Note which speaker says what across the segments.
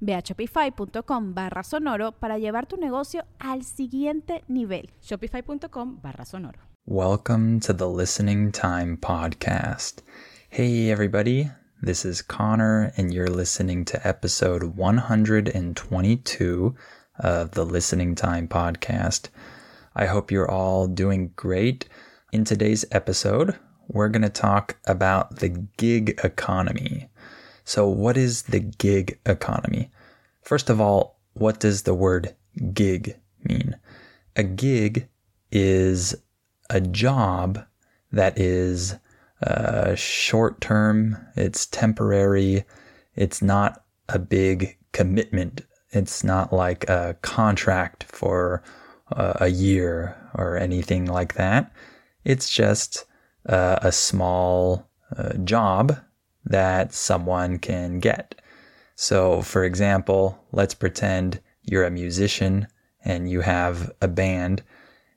Speaker 1: Ve a shopify.com barra sonoro para llevar tu negocio al siguiente nivel.
Speaker 2: Shopify.com barra sonoro.
Speaker 3: Welcome to the Listening Time Podcast. Hey, everybody. This is Connor, and you're listening to episode 122 of the Listening Time Podcast. I hope you're all doing great. In today's episode, we're going to talk about the gig economy. So, what is the gig economy? First of all, what does the word gig mean? A gig is a job that is uh, short term, it's temporary, it's not a big commitment. It's not like a contract for uh, a year or anything like that. It's just uh, a small uh, job that someone can get. So, for example, let's pretend you're a musician and you have a band,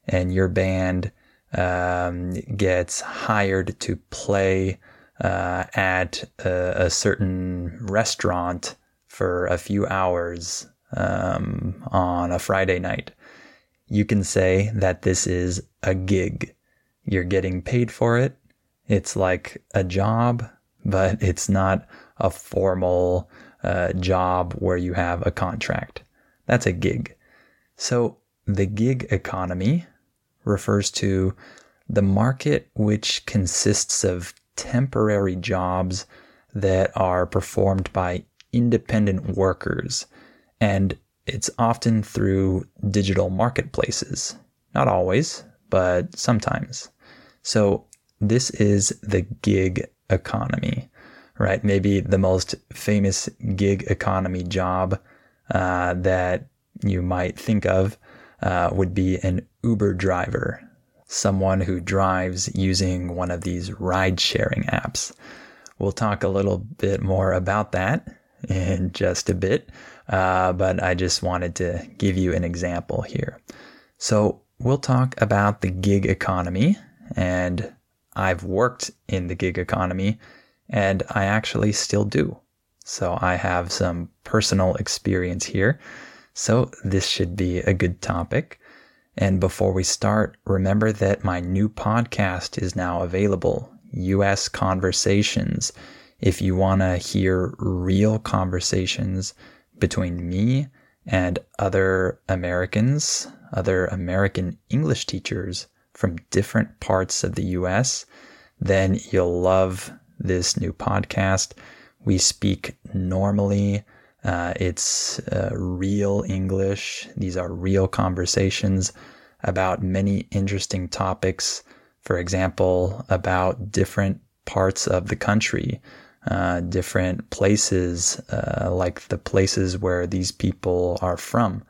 Speaker 3: and your band um, gets hired to play uh, at a, a, certain restaurant for a few hours um, on a Friday night. You can say that this is a gig. You're getting paid for it. It's like a job, but it's not a formal uh, job where you have a contract. That's a gig. So the gig economy refers to the market which consists of temporary jobs that are performed by independent workers. And it's often through digital marketplaces. Not always, but sometimes. So this is the gig economy, right? Maybe the most famous gig economy job uh, that you might think of uh, would be an Uber driver, someone who drives using one of these ride sharing apps. We'll talk a little bit more about that in just a bit, uh, but I just wanted to give you an example here. So, we'll talk about the gig economy and I've worked in the gig economy and I actually still do. So I have some personal experience here. So this should be a good topic. And before we start, remember that my new podcast is now available US Conversations. If you want to hear real conversations between me and other Americans, other American English teachers from different parts of the US, then you'll love this new podcast. We speak normally. Uh, it's uh, real English. These are real conversations about many interesting topics. For example, about different parts of the country, uh, different places, uh, like the places where these people are from.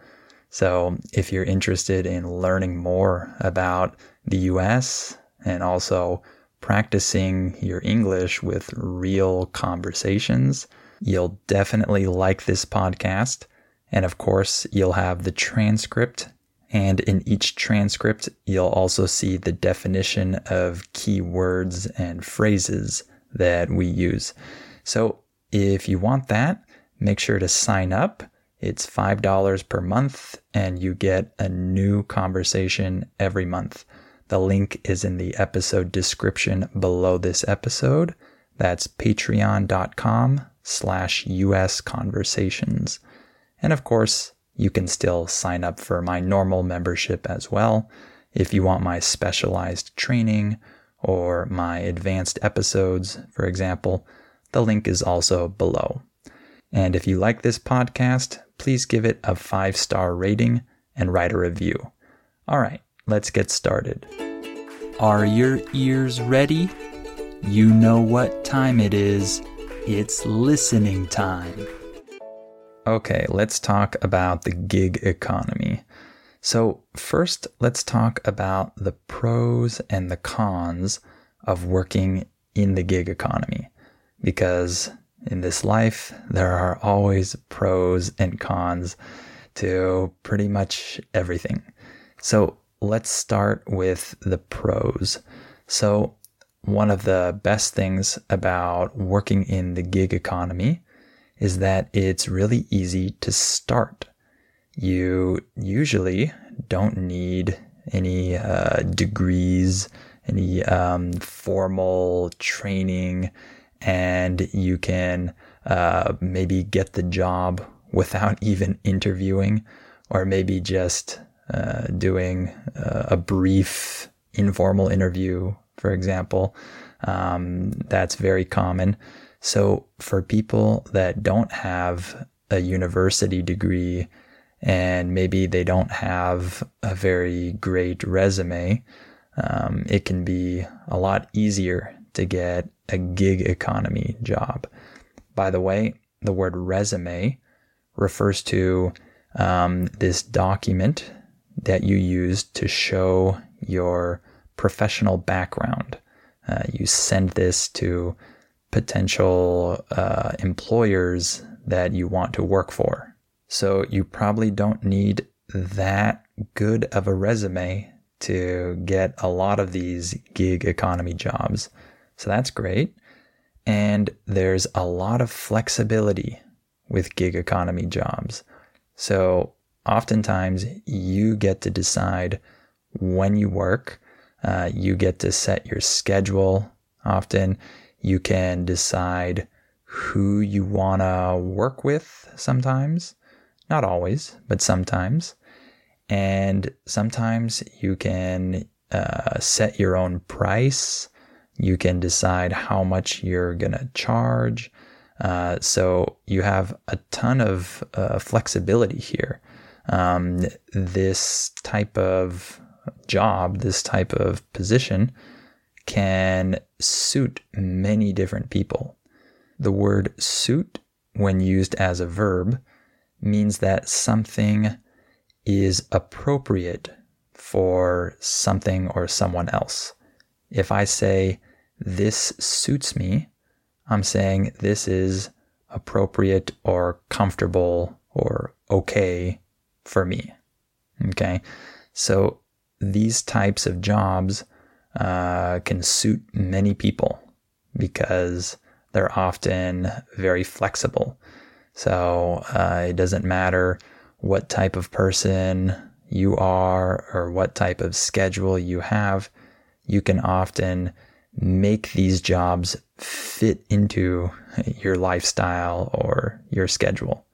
Speaker 3: So, if you're interested in learning more about the US and also practicing your English with real conversations, you'll definitely like this podcast. And of course, you'll have the transcript. And in each transcript, you'll also see the definition of key words and phrases that we use. So if you want that, make sure to sign up. It's $5 per month, and you get a new conversation every month. The link is in the episode description below this episode. That's patreon.com slash US conversations. And of course, you can still sign up for my normal membership as well. If you want my specialized training or my advanced episodes, for example, the link is also below. And if you like this podcast, please give it a five star rating and write a review. All right, let's get started. Are your ears ready? You know what time it is. It's listening time. Okay, let's talk about the gig economy. So, first, let's talk about the pros and the cons of working in the gig economy. Because in this life, there are always pros and cons to pretty much everything. So, let's start with the pros. So, one of the best things about working in the gig economy is that it's really easy to start you usually don't need any uh, degrees, any um, formal training, and you can uh, maybe get the job without even interviewing, or maybe just uh, doing uh, a brief informal interview, for example. Um, that's very common. So, for people that don't have a university degree, and maybe they don't have a very great resume, um, it can be a lot easier to get a gig economy job. By the way, the word resume refers to um, this document that you use to show your professional background. Uh, you send this to potential uh, employers that you want to work for. So you probably don't need that good of a resume to get a lot of these gig economy jobs. So that's great. And there's a lot of flexibility with gig economy jobs. So oftentimes you get to decide when you work. Uh, you get to set your schedule. Often you can decide who you want to work with sometimes. Not always, but sometimes. And sometimes you can uh, set your own price. You can decide how much you're going to charge. Uh, so you have a ton of uh, flexibility here. Um, this type of job, this type of position can suit many different people. The word suit, when used as a verb, means that something is appropriate for something or someone else. If I say, this suits me, I'm saying this is appropriate or comfortable or okay for me. Okay. So these types of jobs uh, can suit many people because they're often very flexible. So uh, it doesn't matter what type of person you are or what type of schedule you have. You can often make these jobs fit into your lifestyle or your schedule.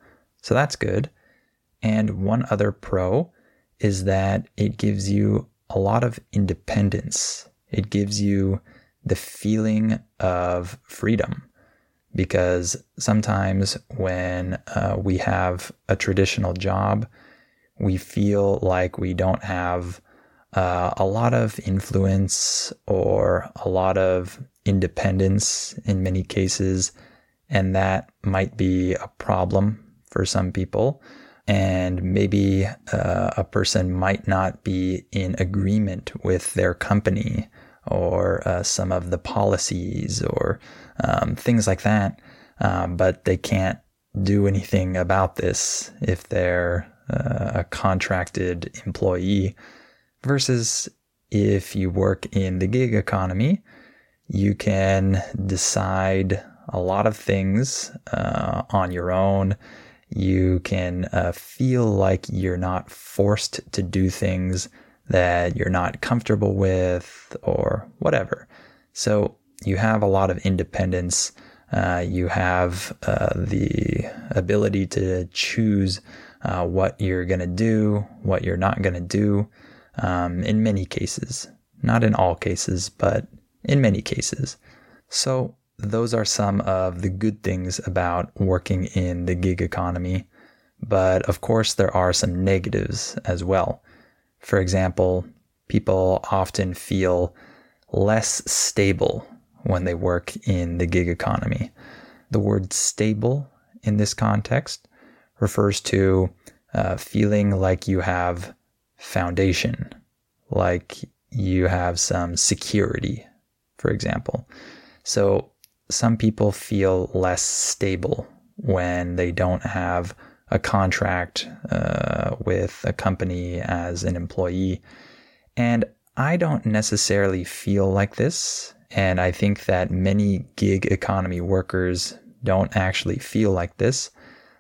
Speaker 3: So that's good. And one other pro is that it gives you a lot of independence. It gives you the feeling of freedom because sometimes when uh, we have a traditional job, we feel like we don't have uh, a lot of influence or a lot of independence in many cases. And that might be a problem for some people. And maybe uh, a person might not be in agreement with their company or uh, some of the policies or um, things like that. Um, but they can't do anything about this if they're uh, a contracted employee. Versus if you work in the gig economy, you can decide a lot of things uh, on your own. You can uh, feel like you're not forced to do things that you're not comfortable with or whatever. So you have a lot of independence. Uh, you have uh, the ability to choose uh, what you're going to do, what you're not going to do. um, in many cases. Not in all cases, but in many cases. So, those are some of the good things about working in the gig economy. But of course, there are some negatives as well. For example, people often feel less stable when they work in the gig economy. The word stable in this context refers to uh, feeling like you have foundation, like you have some security, for example. So some people feel less stable when they don't have a contract uh, with a company as an employee. And I don't necessarily feel like this. And I think that many gig economy workers don't actually feel like this.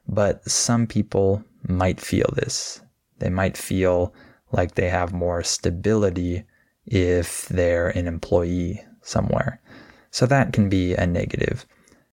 Speaker 3: But some people might feel this. They might feel like they have more stability if they're an employee somewhere. So that can be a negative.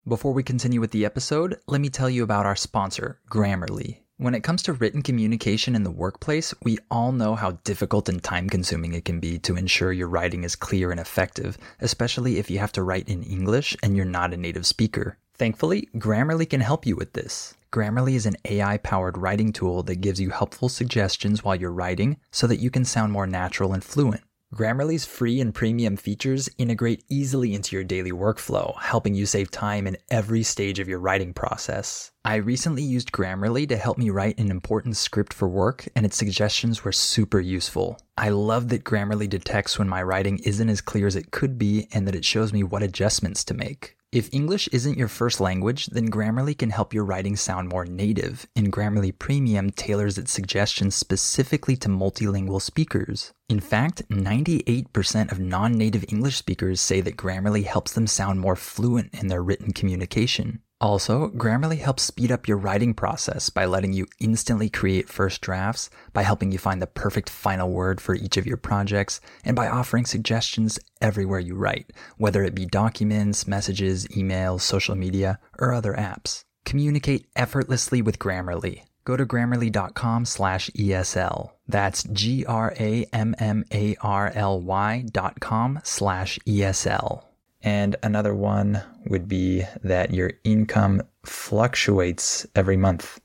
Speaker 3: Before we continue with the episode, let me tell you about our sponsor, Grammarly. When it comes to written communication in the workplace, we all know how difficult and time consuming it can be to ensure your writing is clear and effective, especially if you have to write in English and you're not a native speaker. Thankfully, Grammarly can help you with this. Grammarly is an AI powered writing tool that gives you helpful suggestions while you're writing so that you can sound more natural and fluent. Grammarly's free and premium features integrate easily into your daily workflow, helping you save time in every stage of your writing process. I recently used Grammarly to help me write an important script for work, and its suggestions were super useful. I love that Grammarly detects when my writing isn't as clear as it could be and that it shows me what adjustments to make. If English isn't your first language, then Grammarly can help your writing sound more native, and Grammarly Premium tailors its suggestions specifically to multilingual speakers. In fact, 98% of non native English speakers say that Grammarly helps them sound more fluent in their written communication. Also, Grammarly helps speed up your writing process by letting you instantly create first drafts, by helping you find the perfect final word for each of your projects, and by offering suggestions everywhere you write, whether it be documents, messages, emails, social media, or other apps. Communicate effortlessly with Grammarly. Go to grammarly.com slash ESL. That's G R A M M A R L Y dot com slash ESL. And another one would be that your income fluctuates every month.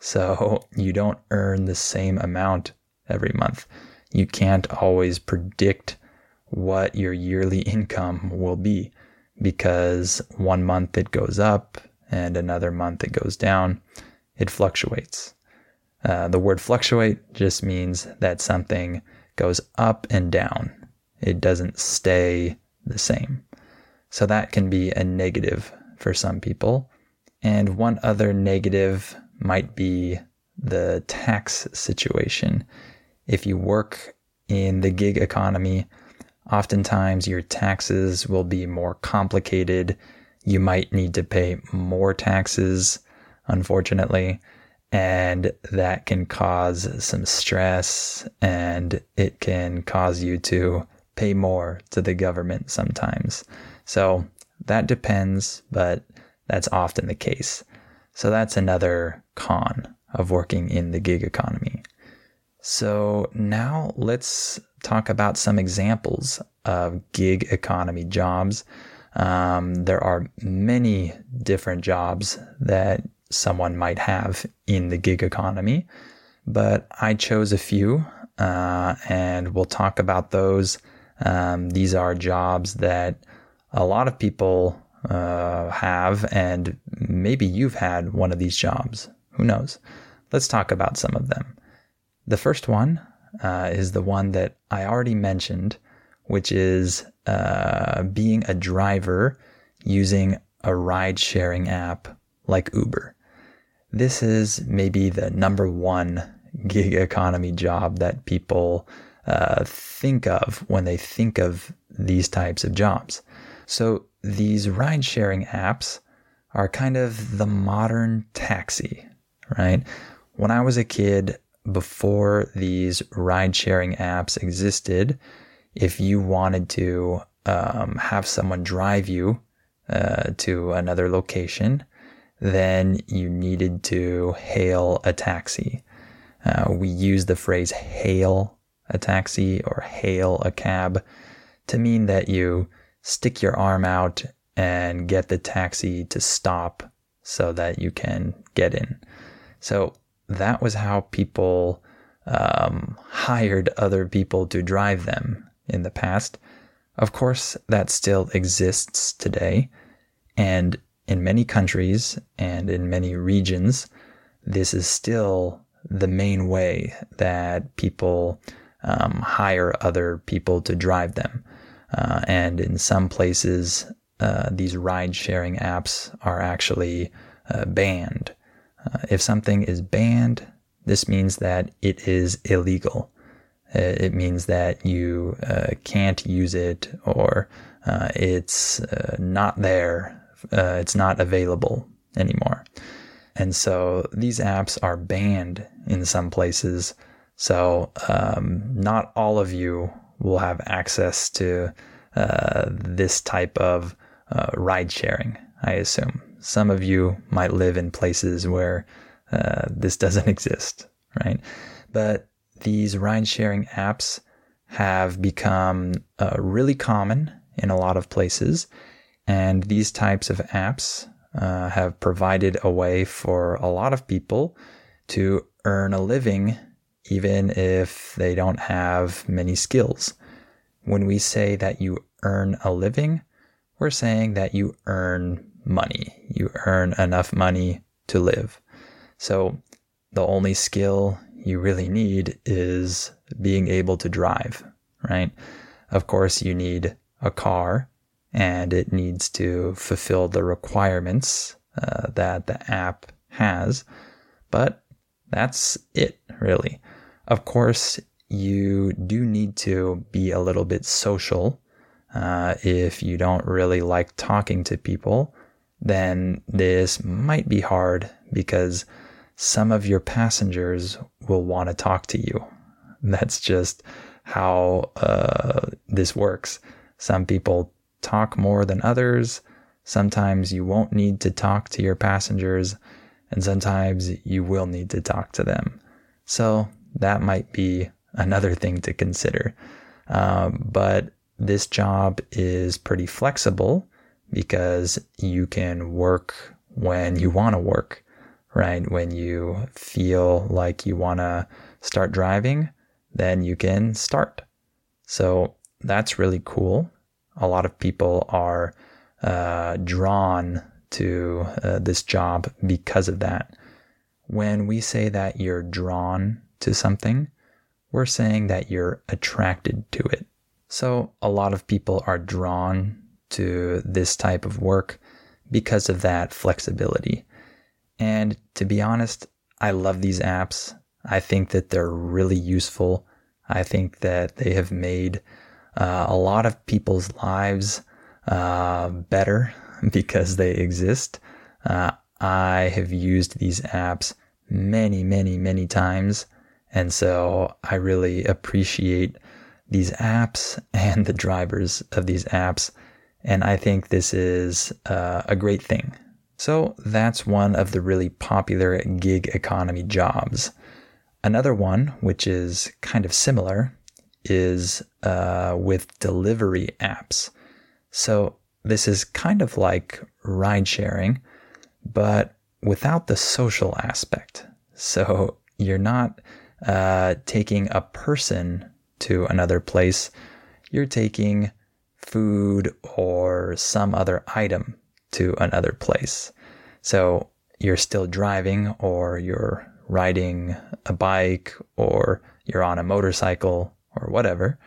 Speaker 3: So you don't earn the same amount every month. You can't always predict what your yearly income will be because one month it goes up and another month it goes down. It fluctuates. Uh, the word fluctuate just means that something goes up and down. It doesn't stay the same. So that can be a negative for some people. And one other negative might be the tax situation. If you work in the gig economy, oftentimes your taxes will be more complicated. You might need to pay more taxes, unfortunately, and that can cause some stress and it can cause you to pay more to the government sometimes. So that depends, but that's often the case. So that's another con of working in the gig economy. So now let's talk about some examples of gig economy jobs. Um, there are many different jobs that someone might have in the gig economy, but I chose a few uh, and we'll talk about those. Um, these are jobs that a lot of people uh, have, and maybe you've had one of these jobs. Who knows? Let's talk about some of them. The first one uh, is the one that I already mentioned, which is uh, being a driver using a ride sharing app like Uber. This is maybe the number one gig economy job that people uh, think of when they think of these types of jobs. So these ride sharing apps are kind of the modern taxi, right? When I was a kid, before these ride sharing apps existed, if you wanted to um, have someone drive you uh, to another location, then you needed to hail a taxi. Uh, we use the phrase hail a taxi or hail a cab to mean that you stick your arm out and get the taxi to stop so that you can get in. So that was how people um, hired other people to drive them in the past. Of course, that still exists today. And in many countries and in many regions, this is still the main way that people um, hire other people to drive them. Uh, and in some places, uh, these ride sharing apps are actually uh, banned. Uh, if something is banned, this means that it is illegal. Uh, it means that you uh, can't use it or it's not there, it's not available anymore. And so these apps are banned in some places. So um, not all of you will have access to uh, this type of uh, ride sharing, I assume. Some of you might live in places where uh, this doesn't exist, right? But these ride sharing apps have become uh, really common in a lot of places. And these types of apps uh, have provided a way for a lot of people to earn a living, even if they don't have many skills. When we say that you earn a living, we're saying that you earn money. You earn enough money to live. So the only skill you really need is being able to drive, right? Of course, you need a car and it needs to fulfill the requirements uh, that the app has. But that's it, really. Of course, you do need to be a little bit social. Uh, if you don't really like talking to people, then this might be hard because some of your passengers will want to talk to you. That's just how uh, this works. Some people talk more than others. Sometimes you won't need to talk to your passengers, and sometimes you will need to talk to them. So that might be another thing to consider. Um, but this job is pretty flexible because you can work when you want to work, right? When you feel like you want to start driving, then you can start. So that's really cool a lot of people are uh, drawn to uh, this job because of that. When we say that you're drawn to something, we're saying that you're attracted to it. So a lot of people are drawn to this type of work because of that flexibility. And to be honest, I love these apps. I think that they're really useful. I think that they have made uh, a lot of people's lives uh, better because they exist. Uh, I have used these apps many, many, many times. And so I really appreciate these apps and the drivers of these apps. And I think this is uh, a great thing. So that's one of the really popular gig economy jobs. Another one, which is kind of similar, is uh, with delivery apps. So this is kind of like ride sharing, but without the social aspect. So you're not uh, taking a person to another place, you're taking food or some other item to another place. So you're still driving or you're riding a bike or you're on a motorcycle or whatever,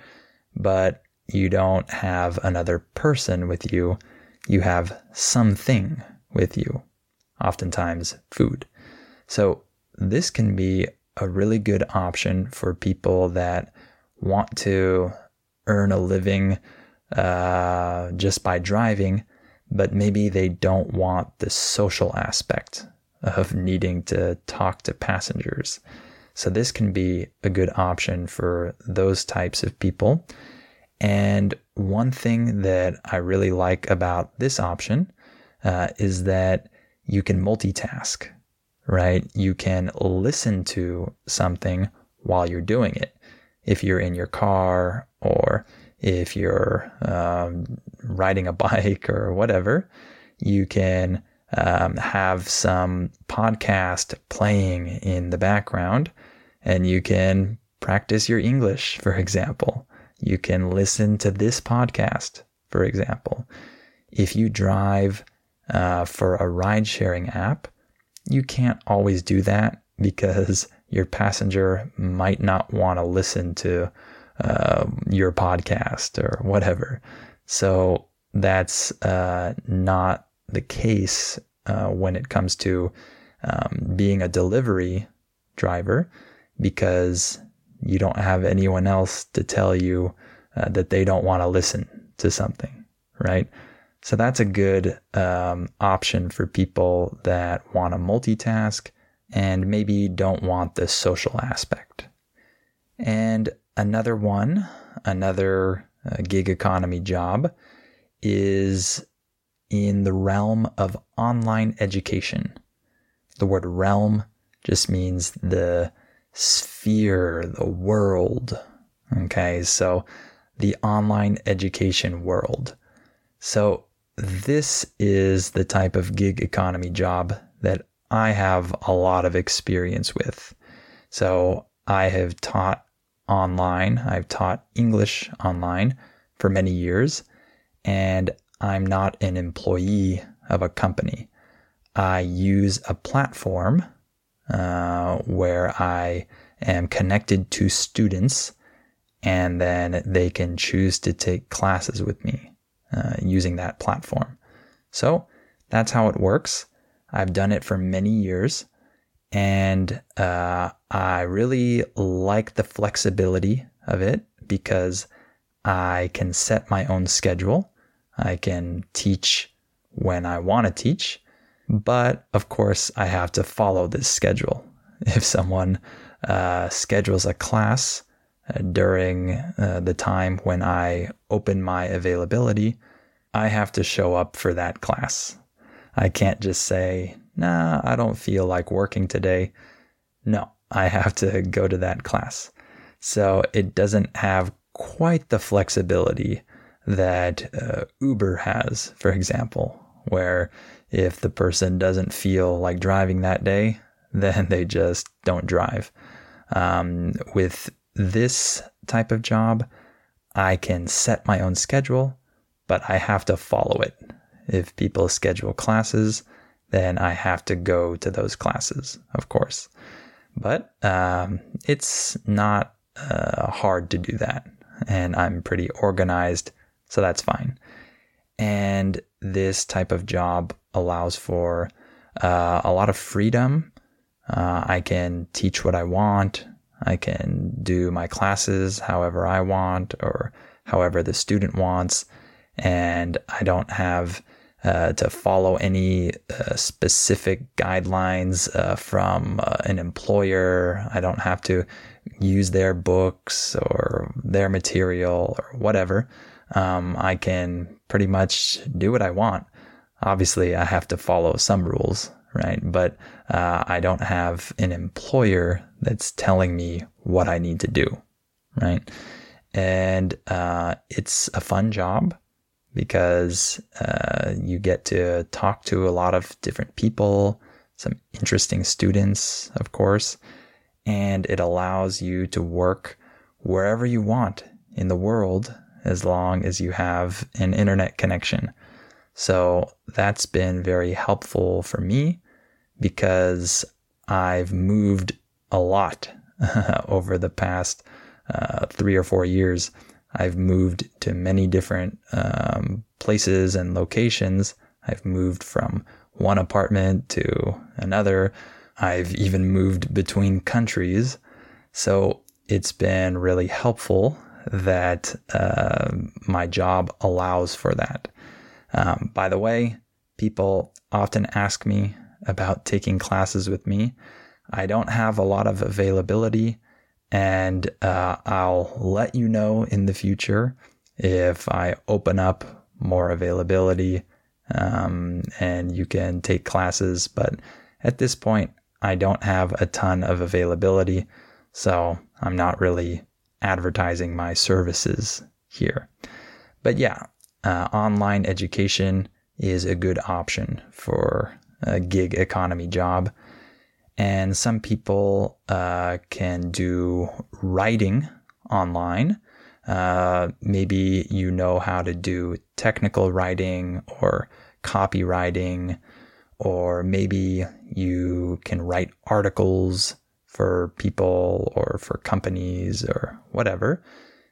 Speaker 3: but you don't have another person with you. You have something with you, oftentimes food. So this can be a really good option for people that want to earn a living uh, just by driving, but maybe they don't want the social aspect of needing to talk to passengers. So this can be a good option for those types of people. And one thing that I really like about this option uh, is that you can multitask, right? You can listen to something while you're doing it. if you're in your car or if you're um, riding a bike or whatever, you can um, have some podcast playing in the background and you can practice your English, for example. You can listen to this podcast, for example. If you drive uh, for a ride sharing app, you can't always do that because your passenger might not want to listen to uh, your podcast or whatever. So that's uh, not the case uh, when it comes to um, being a delivery driver because you don't have anyone else to tell you uh, that they don't want to listen to something, right? So that's a good um, option for people that want to multitask and maybe don't want the social aspect. And another one, another uh, gig economy job is in the realm of online education. The word realm just means the sphere, the world. Okay, so the online education world. So, this is the type of gig economy job that I have a lot of experience with. So, I have taught online, I've taught English online for many years, and I'm not an employee of a company. I use a platform uh, where I am connected to students and then they can choose to take classes with me uh, using that platform. So that's how it works. I've done it for many years and uh, I really like the flexibility of it because I can set my own schedule. I can teach when I want to teach, but of course, I have to follow this schedule. If someone uh, schedules a class during uh, the time when I open my availability, I have to show up for that class. I can't just say, nah, I don't feel like working today. No, I have to go to that class. So it doesn't have quite the flexibility that uh, Uber has, for example, where if the person doesn't feel like driving that day, then they just don't drive. Um, with this type of job, I can set my own schedule, but I have to follow it. If people schedule classes, then I have to go to those classes, of course. But um, it's not uh, hard to do that. And I'm pretty organized so that's fine. And this type of job allows for uh, a lot of freedom. Uh, I can teach what I want. I can do my classes however I want or however the student wants. And I don't have uh, to follow any uh, specific guidelines uh, from uh, an employer. I don't have to use their books or their material or whatever um, I can pretty much do what I want. Obviously, I have to follow some rules, right? But uh, I don't have an employer that's telling me what I need to do, right? And uh, it's a fun job because uh, you get to talk to a lot of different people, some interesting students, of course, and it allows you to work wherever you want in the world as long as you have an internet connection. So that's been very helpful for me because I've moved a lot over the past uh, three or four years. I've moved to many different um, places and locations. I've moved from one apartment to another. I've even moved between countries. So it's been really helpful that uh, my job allows for that. Um, by the way, people often ask me about taking classes with me. I don't have a lot of availability, and uh, I'll let you know in the future if I open up more availability um, and you can take classes. But at this point, I don't have a ton of availability, so I'm not really advertising my services here. But yeah, uh, online education is a good option for a gig economy job. And some people uh, can do writing online. Uh, maybe you know how to do technical writing or copywriting, or maybe you can write articles for people or for companies or whatever.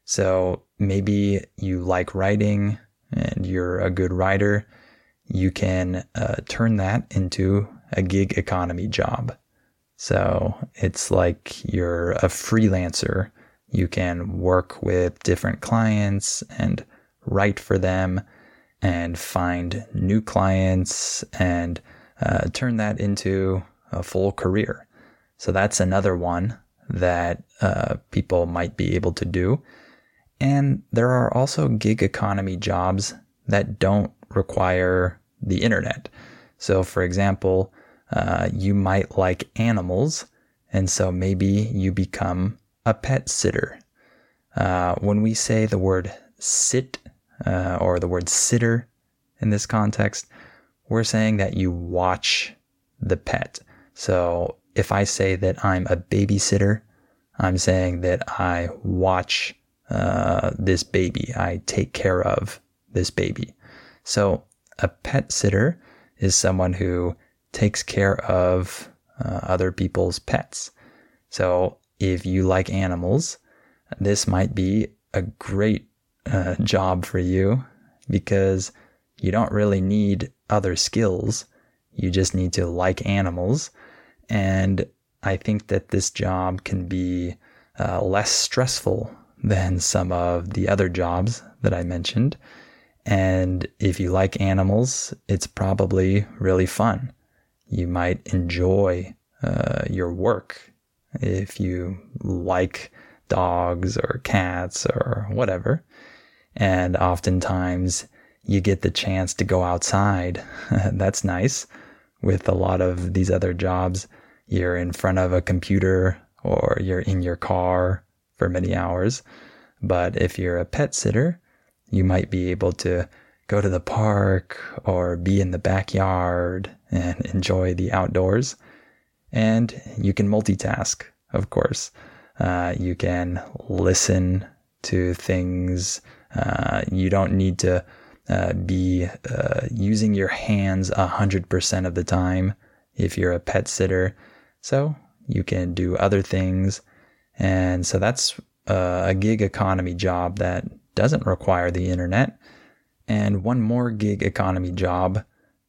Speaker 3: So maybe you like writing and you're a good writer. You can uh, turn that into a gig economy job. So it's like you're a freelancer. You can work with different clients and write for them and find new clients and uh, turn that into a full career. So that's another one that uh, people might be able to do. And there are also gig economy jobs that don't require the internet. So, for example, uh, you might like animals, and so maybe you become a pet sitter. Uh, when we say the word sit uh, or the word sitter in this context, we're saying that you watch the pet. So if I say that I'm a babysitter, I'm saying that I watch uh, this baby. I take care of this baby. So a pet sitter is someone who takes care of uh, other people's pets. So if you like animals, this might be a great uh, job for you because you don't really need other skills. You just need to like animals and I think that this job can be uh, less stressful than some of the other jobs that I mentioned. And if you like animals, it's probably really fun. You might enjoy uh, your work if you like dogs or cats or whatever. And oftentimes you get the chance to go outside. That's nice with a lot of these other jobs, you're in front of a computer or you're in your car for many hours. But if you're a pet sitter, you might be able to go to the park or be in the backyard and enjoy the outdoors. And you can multitask, of course. Uh, you can listen to things. Uh, you don't need to uh, be uh, using your hands 100% of the time if you're a pet sitter. So you can do other things. And so that's uh, a gig economy job that doesn't require the internet. And one more gig economy job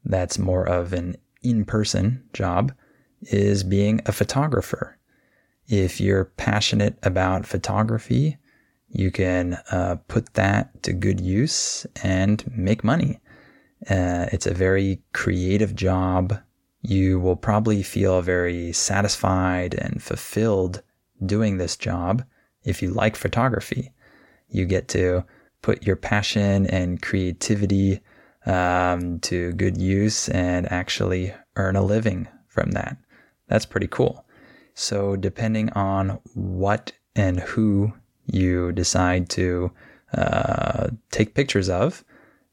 Speaker 3: that's more of an in person job is being a photographer. If you're passionate about photography, you can uh, put that to good use and make money. Uh, it's a very creative job. You will probably feel very satisfied and fulfilled doing this job if you like photography. You get to put your passion and creativity um, to good use and actually earn a living from that. That's pretty cool. So, depending on what and who you decide to uh, take pictures of,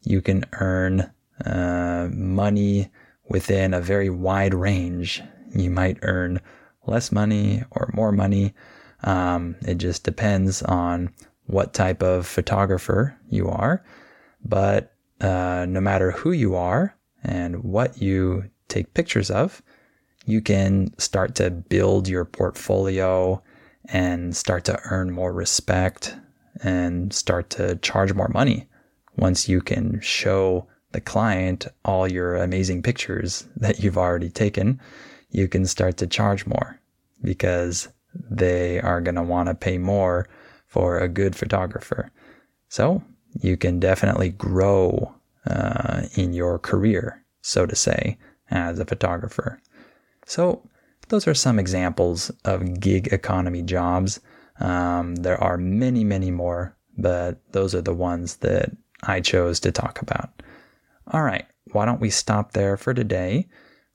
Speaker 3: you can earn uh, money within a very wide range. You might earn less money or more money. Um, it just depends on what type of photographer you are. But uh, no matter who you are and what you take pictures of, you can start to build your portfolio and start to earn more respect and start to charge more money once you can show the client all your amazing pictures that you've already taken you can start to charge more because they are going to want to pay more for a good photographer so you can definitely grow uh, in your career so to say as a photographer so those are some examples of gig economy jobs. Um, there are many, many more, but those are the ones that I chose to talk about. All right, why don't we stop there for today?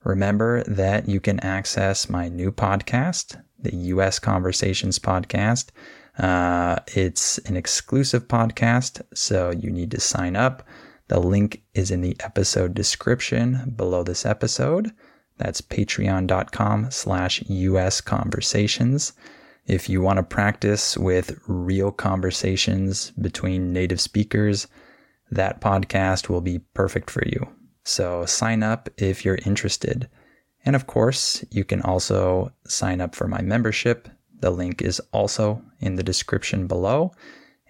Speaker 3: Remember that you can access my new podcast, the US Conversations podcast, Uh, it's an exclusive podcast, so you need to sign up. The link is in the episode description below this episode. That's patreon.com slash US conversations. If you want to practice with real conversations between native speakers, that podcast will be perfect for you. So sign up if you're interested. And of course, you can also sign up for my membership. The link is also in the description below.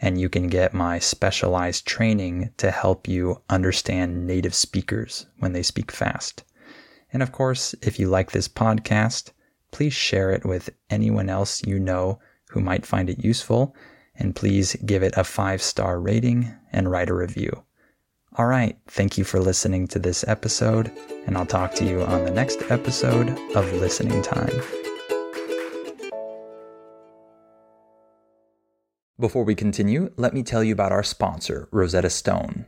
Speaker 3: And you can get my specialized training to help you understand native speakers when they speak fast. And of course, if you like this podcast, please share it with anyone else you know who might find it useful, and please give it a five star rating and write a review. All right, thank you for listening to this episode, and I'll talk to you on the next episode of Listening Time. Before we continue, let me tell you about our sponsor, Rosetta Stone.